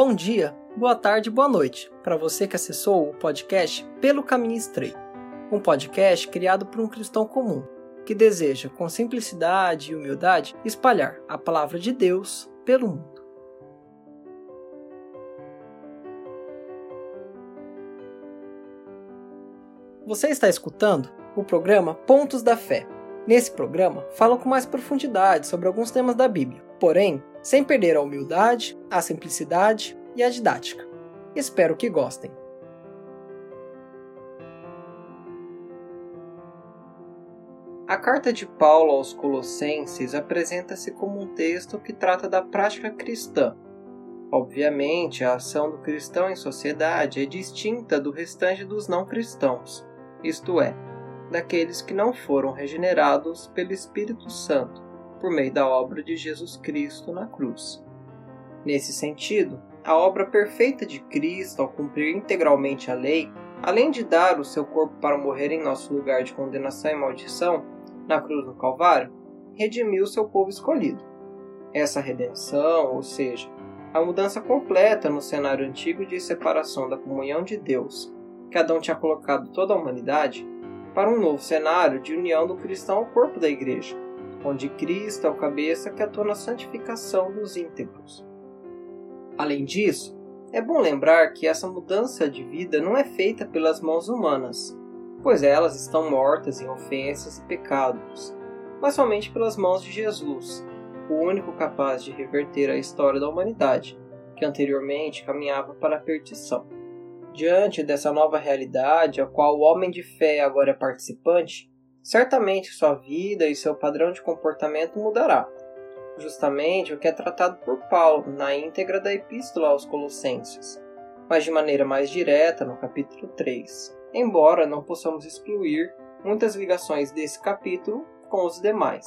Bom dia, boa tarde, boa noite para você que acessou o podcast Pelo Caminho Estreito, um podcast criado por um cristão comum que deseja, com simplicidade e humildade, espalhar a palavra de Deus pelo mundo. Você está escutando o programa Pontos da Fé. Nesse programa, falo com mais profundidade sobre alguns temas da Bíblia, porém, sem perder a humildade, a simplicidade e a didática. Espero que gostem. A carta de Paulo aos Colossenses apresenta-se como um texto que trata da prática cristã. Obviamente, a ação do cristão em sociedade é distinta do restante dos não cristãos, isto é, daqueles que não foram regenerados pelo Espírito Santo por meio da obra de Jesus Cristo na cruz. Nesse sentido, a obra perfeita de Cristo, ao cumprir integralmente a lei, além de dar o seu corpo para morrer em nosso lugar de condenação e maldição, na cruz do Calvário, redimiu seu povo escolhido. Essa redenção, ou seja, a mudança completa no cenário antigo de separação da comunhão de Deus, que Adão tinha colocado toda a humanidade, para um novo cenário de união do cristão ao corpo da igreja, onde Cristo é o cabeça que atua na santificação dos íntegros. Além disso, é bom lembrar que essa mudança de vida não é feita pelas mãos humanas, pois elas estão mortas em ofensas e pecados, mas somente pelas mãos de Jesus, o único capaz de reverter a história da humanidade, que anteriormente caminhava para a perdição. Diante dessa nova realidade, a qual o homem de fé agora é participante, certamente sua vida e seu padrão de comportamento mudará. Justamente o que é tratado por Paulo na íntegra da Epístola aos Colossenses, mas de maneira mais direta no capítulo 3, embora não possamos excluir muitas ligações desse capítulo com os demais.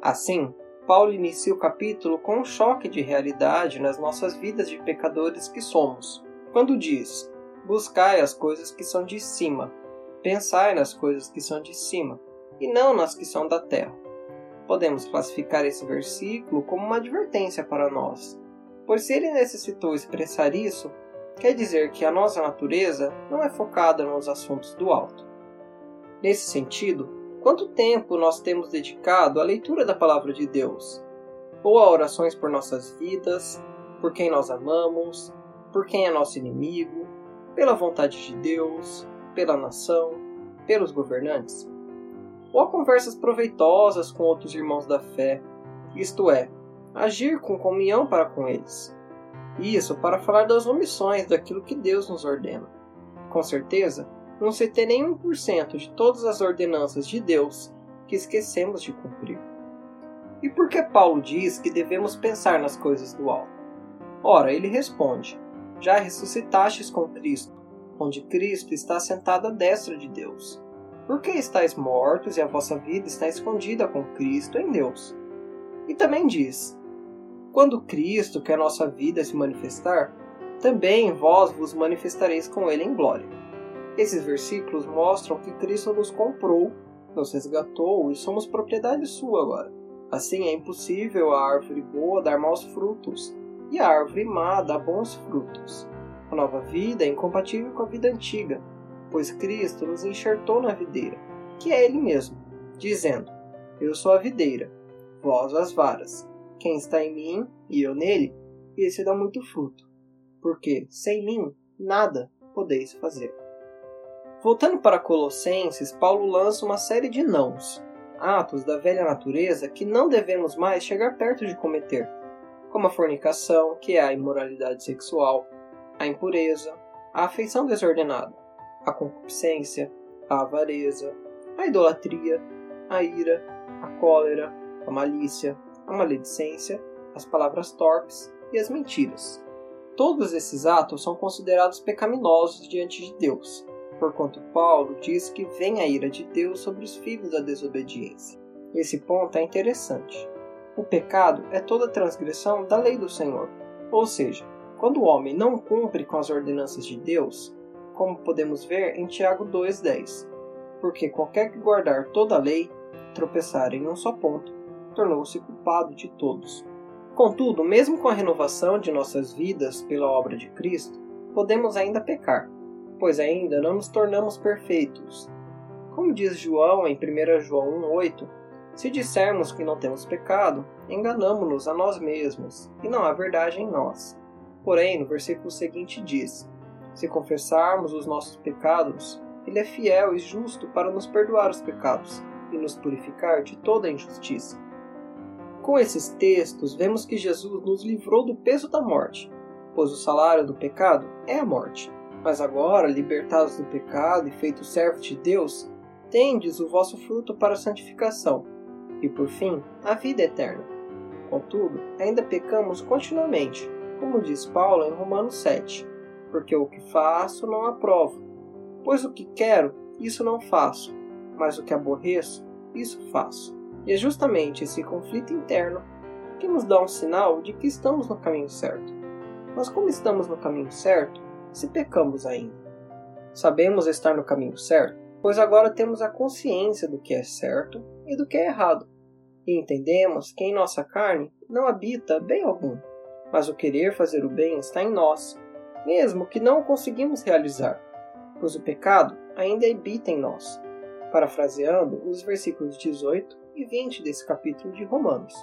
Assim, Paulo inicia o capítulo com um choque de realidade nas nossas vidas de pecadores que somos, quando diz: Buscai as coisas que são de cima, Pensai nas coisas que são de cima, e não nas que são da terra. Podemos classificar esse versículo como uma advertência para nós, pois se ele necessitou expressar isso, quer dizer que a nossa natureza não é focada nos assuntos do alto. Nesse sentido, quanto tempo nós temos dedicado à leitura da palavra de Deus? Ou a orações por nossas vidas, por quem nós amamos, por quem é nosso inimigo, pela vontade de Deus, pela nação, pelos governantes? Ou a conversas proveitosas com outros irmãos da fé, isto é, agir com comunhão para com eles? Isso para falar das omissões daquilo que Deus nos ordena. Com certeza, não se tem nem 1% de todas as ordenanças de Deus que esquecemos de cumprir. E por que Paulo diz que devemos pensar nas coisas do alto? Ora, ele responde: Já ressuscitastes com Cristo onde Cristo está sentado à destra de Deus. Por que estáis mortos e a vossa vida está escondida com Cristo em Deus? E também diz: Quando Cristo, que é a nossa vida, se manifestar, também vós vos manifestareis com ele em glória. Esses versículos mostram que Cristo nos comprou, nos resgatou e somos propriedade sua agora. Assim é impossível a árvore boa dar maus frutos, e a árvore má dar bons frutos. A nova vida é incompatível com a vida antiga, pois Cristo nos enxertou na videira, que é Ele mesmo, dizendo: Eu sou a videira, vós as varas. Quem está em mim e eu nele, esse dá muito fruto, porque sem mim nada podeis fazer. Voltando para Colossenses, Paulo lança uma série de nãos, atos da velha natureza que não devemos mais chegar perto de cometer, como a fornicação, que é a imoralidade sexual, a impureza, a afeição desordenada, a concupiscência, a avareza, a idolatria, a ira, a cólera, a malícia, a maledicência, as palavras torpes e as mentiras. Todos esses atos são considerados pecaminosos diante de Deus, porquanto Paulo diz que vem a ira de Deus sobre os filhos da desobediência. Esse ponto é interessante. O pecado é toda transgressão da lei do Senhor, ou seja, quando o homem não cumpre com as ordenanças de Deus, como podemos ver em Tiago 2,10, porque qualquer que guardar toda a lei, tropeçar em um só ponto, tornou-se culpado de todos. Contudo, mesmo com a renovação de nossas vidas pela obra de Cristo, podemos ainda pecar, pois ainda não nos tornamos perfeitos. Como diz João em 1 João 1,8, se dissermos que não temos pecado, enganamos-nos a nós mesmos, e não há verdade em nós. Porém, no versículo seguinte diz: Se confessarmos os nossos pecados, Ele é fiel e justo para nos perdoar os pecados e nos purificar de toda injustiça. Com esses textos, vemos que Jesus nos livrou do peso da morte, pois o salário do pecado é a morte. Mas agora, libertados do pecado e feitos servos de Deus, tendes o vosso fruto para a santificação e, por fim, a vida eterna. Contudo, ainda pecamos continuamente, como diz Paulo em Romanos 7, porque o que faço não aprovo. Pois o que quero, isso não faço, mas o que aborreço, isso faço. E é justamente esse conflito interno que nos dá um sinal de que estamos no caminho certo. Mas como estamos no caminho certo se pecamos ainda? Sabemos estar no caminho certo pois agora temos a consciência do que é certo e do que é errado, e entendemos que em nossa carne não habita bem algum, mas o querer fazer o bem está em nós, mesmo que não o conseguimos realizar, pois o pecado ainda habita em nós. Parafraseando os versículos 18 e 20 desse capítulo de Romanos.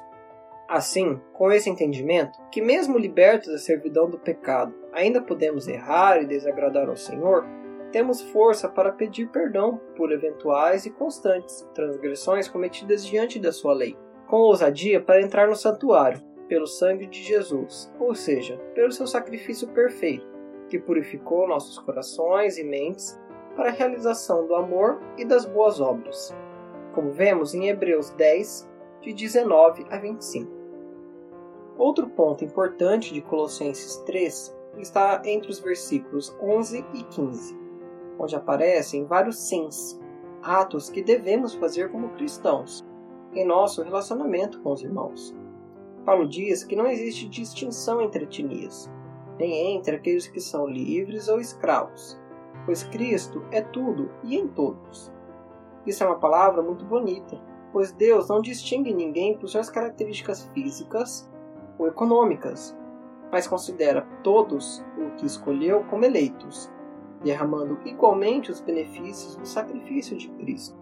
Assim, com esse entendimento, que mesmo libertos da servidão do pecado, ainda podemos errar e desagradar ao Senhor, temos força para pedir perdão por eventuais e constantes transgressões cometidas diante da sua lei, com ousadia para entrar no santuário, pelo sangue de Jesus, ou seja, pelo seu sacrifício perfeito, que purificou nossos corações e mentes para a realização do amor e das boas obras, como vemos em Hebreus 10, de 19 a 25. Outro ponto importante de Colossenses 3 está entre os versículos 11 e 15 onde aparecem vários sims, atos que devemos fazer como cristãos, em nosso relacionamento com os irmãos. Paulo diz que não existe distinção entre etnias, nem entre aqueles que são livres ou escravos, pois Cristo é tudo e em todos. Isso é uma palavra muito bonita, pois Deus não distingue ninguém por suas características físicas ou econômicas, mas considera todos o que escolheu como eleitos, derramando igualmente os benefícios do sacrifício de Cristo.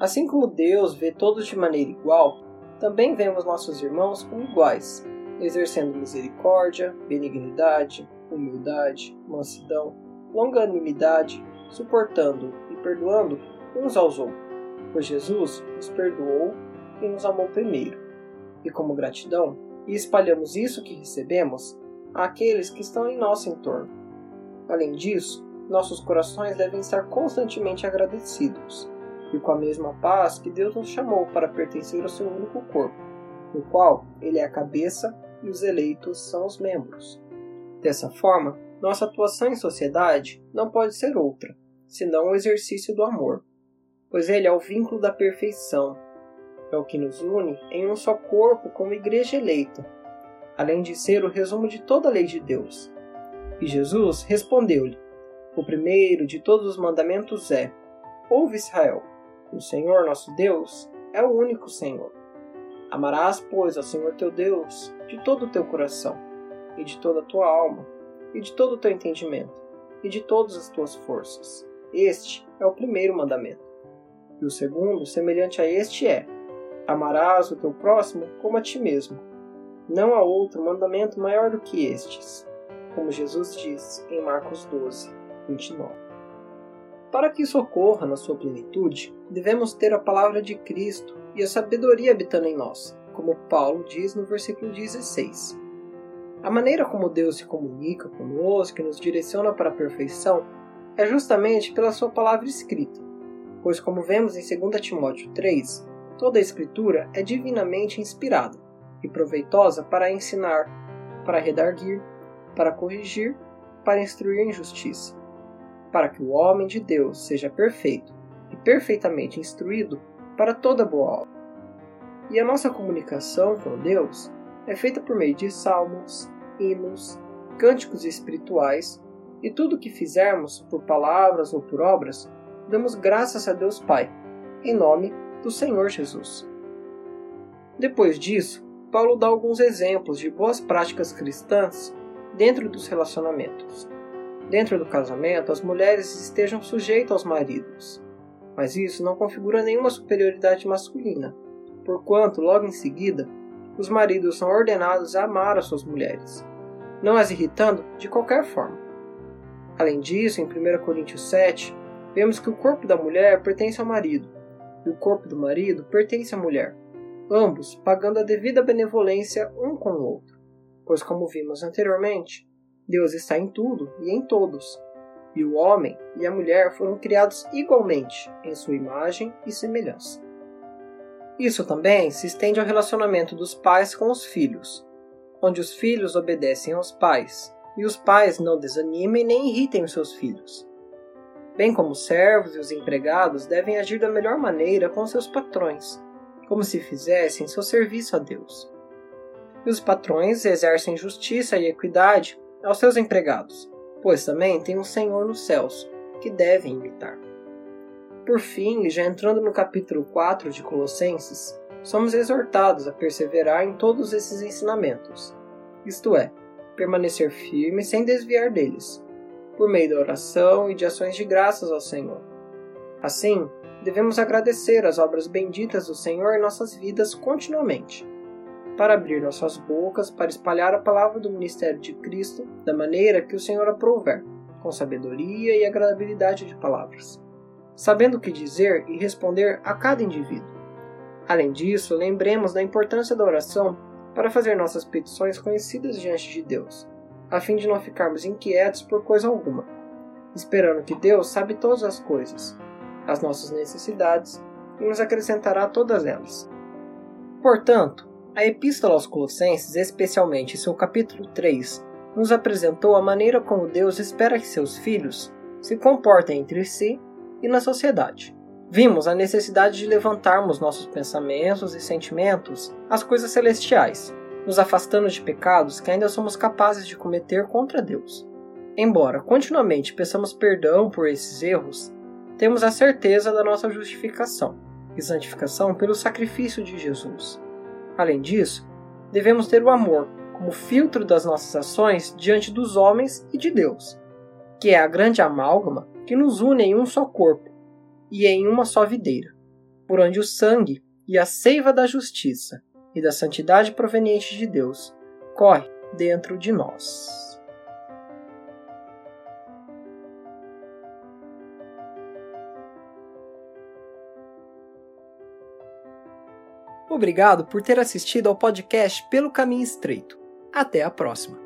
Assim como Deus vê todos de maneira igual, também vemos nossos irmãos como iguais, exercendo misericórdia, benignidade, humildade, mansidão, longanimidade, suportando e perdoando uns aos outros, pois Jesus nos perdoou e nos amou primeiro. E como gratidão, espalhamos isso que recebemos àqueles que estão em nosso entorno. Além disso, nossos corações devem estar constantemente agradecidos, e com a mesma paz que Deus nos chamou para pertencer ao seu único corpo, no qual Ele é a cabeça e os eleitos são os membros. Dessa forma, nossa atuação em sociedade não pode ser outra, senão o exercício do amor, pois ele é o vínculo da perfeição, é o que nos une em um só corpo como igreja eleita, além de ser o resumo de toda a lei de Deus. E Jesus respondeu-lhe: o primeiro de todos os mandamentos é: Ouve Israel, o Senhor nosso Deus é o único Senhor. Amarás, pois, ao Senhor teu Deus de todo o teu coração, e de toda a tua alma, e de todo o teu entendimento, e de todas as tuas forças. Este é o primeiro mandamento. E o segundo, semelhante a este, é: Amarás o teu próximo como a ti mesmo. Não há outro mandamento maior do que estes, como Jesus diz em Marcos 12. 29. Para que isso ocorra na sua plenitude, devemos ter a palavra de Cristo e a sabedoria habitando em nós, como Paulo diz no versículo 16. A maneira como Deus se comunica conosco e nos direciona para a perfeição é justamente pela sua palavra escrita, pois, como vemos em 2 Timóteo 3, toda a Escritura é divinamente inspirada e proveitosa para ensinar, para redarguir, para corrigir, para instruir em justiça para que o homem de Deus seja perfeito e perfeitamente instruído para toda boa obra. E a nossa comunicação com Deus é feita por meio de salmos, hinos, cânticos espirituais e tudo o que fizermos por palavras ou por obras, damos graças a Deus Pai, em nome do Senhor Jesus. Depois disso, Paulo dá alguns exemplos de boas práticas cristãs dentro dos relacionamentos. Dentro do casamento, as mulheres estejam sujeitas aos maridos, mas isso não configura nenhuma superioridade masculina, porquanto, logo em seguida, os maridos são ordenados a amar as suas mulheres, não as irritando de qualquer forma. Além disso, em 1 Coríntios 7, vemos que o corpo da mulher pertence ao marido, e o corpo do marido pertence à mulher, ambos pagando a devida benevolência um com o outro, pois, como vimos anteriormente, Deus está em tudo e em todos, e o homem e a mulher foram criados igualmente em sua imagem e semelhança. Isso também se estende ao relacionamento dos pais com os filhos, onde os filhos obedecem aos pais, e os pais não desanimem nem irritem os seus filhos. Bem como os servos e os empregados devem agir da melhor maneira com seus patrões, como se fizessem seu serviço a Deus. E os patrões exercem justiça e equidade aos seus empregados, pois também tem um Senhor nos céus, que devem imitar. Por fim, já entrando no capítulo 4 de Colossenses, somos exortados a perseverar em todos esses ensinamentos, isto é, permanecer firme sem desviar deles, por meio da oração e de ações de graças ao Senhor. Assim, devemos agradecer as obras benditas do Senhor em nossas vidas continuamente para abrir nossas bocas para espalhar a palavra do ministério de Cristo da maneira que o Senhor aprouver, com sabedoria e agradabilidade de palavras, sabendo o que dizer e responder a cada indivíduo. Além disso, lembremos da importância da oração para fazer nossas petições conhecidas diante de Deus, a fim de não ficarmos inquietos por coisa alguma, esperando que Deus sabe todas as coisas, as nossas necessidades, e nos acrescentará todas elas. Portanto, a Epístola aos Colossenses, especialmente seu capítulo 3, nos apresentou a maneira como Deus espera que seus filhos se comportem entre si e na sociedade. Vimos a necessidade de levantarmos nossos pensamentos e sentimentos às coisas celestiais, nos afastando de pecados que ainda somos capazes de cometer contra Deus. Embora continuamente peçamos perdão por esses erros, temos a certeza da nossa justificação e santificação pelo sacrifício de Jesus. Além disso, devemos ter o amor como filtro das nossas ações diante dos homens e de Deus, que é a grande amálgama que nos une em um só corpo e em uma só videira, por onde o sangue e a seiva da justiça e da santidade proveniente de Deus corre dentro de nós. Obrigado por ter assistido ao podcast Pelo Caminho Estreito. Até a próxima!